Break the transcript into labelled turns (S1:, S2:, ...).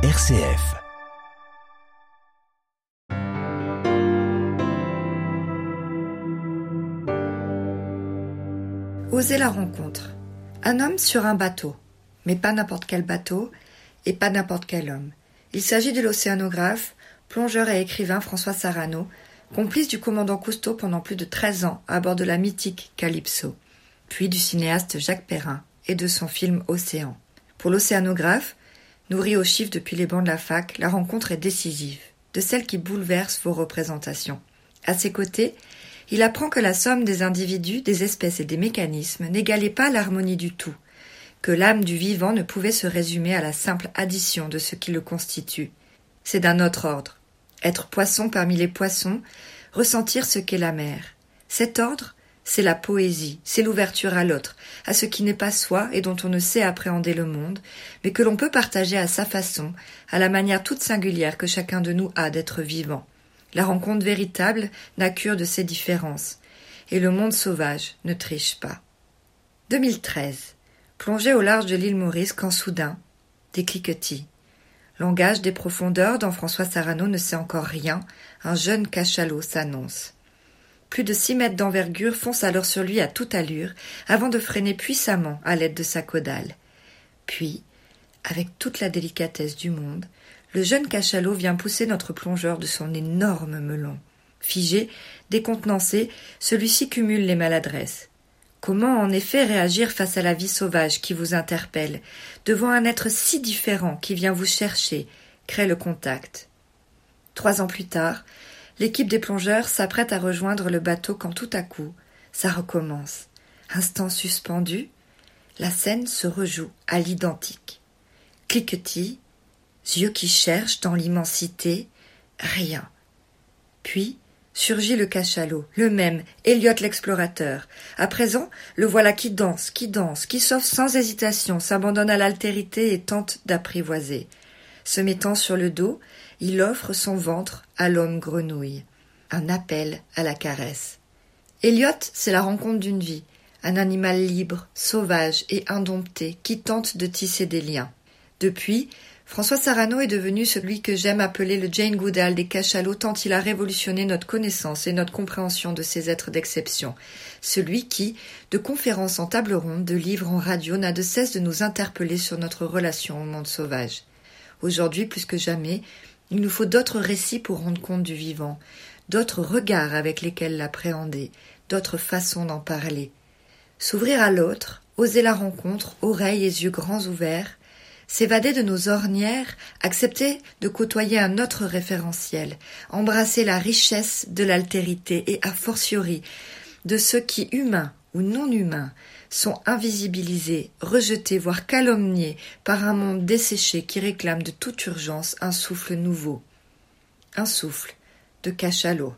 S1: RCF.
S2: Oser la rencontre. Un homme sur un bateau. Mais pas n'importe quel bateau et pas n'importe quel homme. Il s'agit de l'océanographe, plongeur et écrivain François Sarano, complice du commandant Cousteau pendant plus de 13 ans à bord de la mythique Calypso, puis du cinéaste Jacques Perrin et de son film Océan. Pour l'océanographe, nourri aux chiffres depuis les bancs de la fac, la rencontre est décisive, de celle qui bouleverse vos représentations. À ses côtés, il apprend que la somme des individus, des espèces et des mécanismes n'égalait pas l'harmonie du tout, que l'âme du vivant ne pouvait se résumer à la simple addition de ce qui le constitue. C'est d'un autre ordre. Être poisson parmi les poissons, ressentir ce qu'est la mer. Cet ordre, c'est la poésie, c'est l'ouverture à l'autre, à ce qui n'est pas soi et dont on ne sait appréhender le monde, mais que l'on peut partager à sa façon, à la manière toute singulière que chacun de nous a d'être vivant. La rencontre véritable n'a cure de ces différences, et le monde sauvage ne triche pas. 2013. Plongé au large de l'île Maurice quand soudain, des cliquetis. Langage des profondeurs dont François Sarano ne sait encore rien, un jeune cachalot s'annonce. Plus de six mètres d'envergure fonce alors sur lui à toute allure, avant de freiner puissamment à l'aide de sa caudale. Puis, avec toute la délicatesse du monde, le jeune cachalot vient pousser notre plongeur de son énorme melon. Figé, décontenancé, celui-ci cumule les maladresses. Comment en effet réagir face à la vie sauvage qui vous interpelle, devant un être si différent qui vient vous chercher, crée le contact. Trois ans plus tard, l'équipe des plongeurs s'apprête à rejoindre le bateau quand tout à coup, ça recommence. Instant suspendu, la scène se rejoue à l'identique. Cliquetis, yeux qui cherchent dans l'immensité, rien. Puis, surgit le cachalot, le même, Elliot l'explorateur. À présent, le voilà qui danse, qui danse, qui s'offre sans hésitation, s'abandonne à l'altérité et tente d'apprivoiser. Se mettant sur le dos, il offre son ventre à l'homme grenouille. Un appel à la caresse. Elliot, c'est la rencontre d'une vie, un animal libre, sauvage et indompté qui tente de tisser des liens. Depuis, François Sarano est devenu celui que j'aime appeler le Jane Goodall des cachalots tant il a révolutionné notre connaissance et notre compréhension de ces êtres d'exception. Celui qui, de conférences en table ronde, de livres en radio, n'a de cesse de nous interpeller sur notre relation au monde sauvage. Aujourd'hui, plus que jamais, il nous faut d'autres récits pour rendre compte du vivant, d'autres regards avec lesquels l'appréhender, d'autres façons d'en parler. S'ouvrir à l'autre, oser la rencontre, oreilles et yeux grands ouverts, s'évader de nos ornières, accepter de côtoyer un autre référentiel, embrasser la richesse de l'altérité et a fortiori de ceux qui, humains non humains, sont invisibilisés, rejetés, voire calomniés par un monde desséché qui réclame de toute urgence un souffle nouveau. Un souffle de cachalot.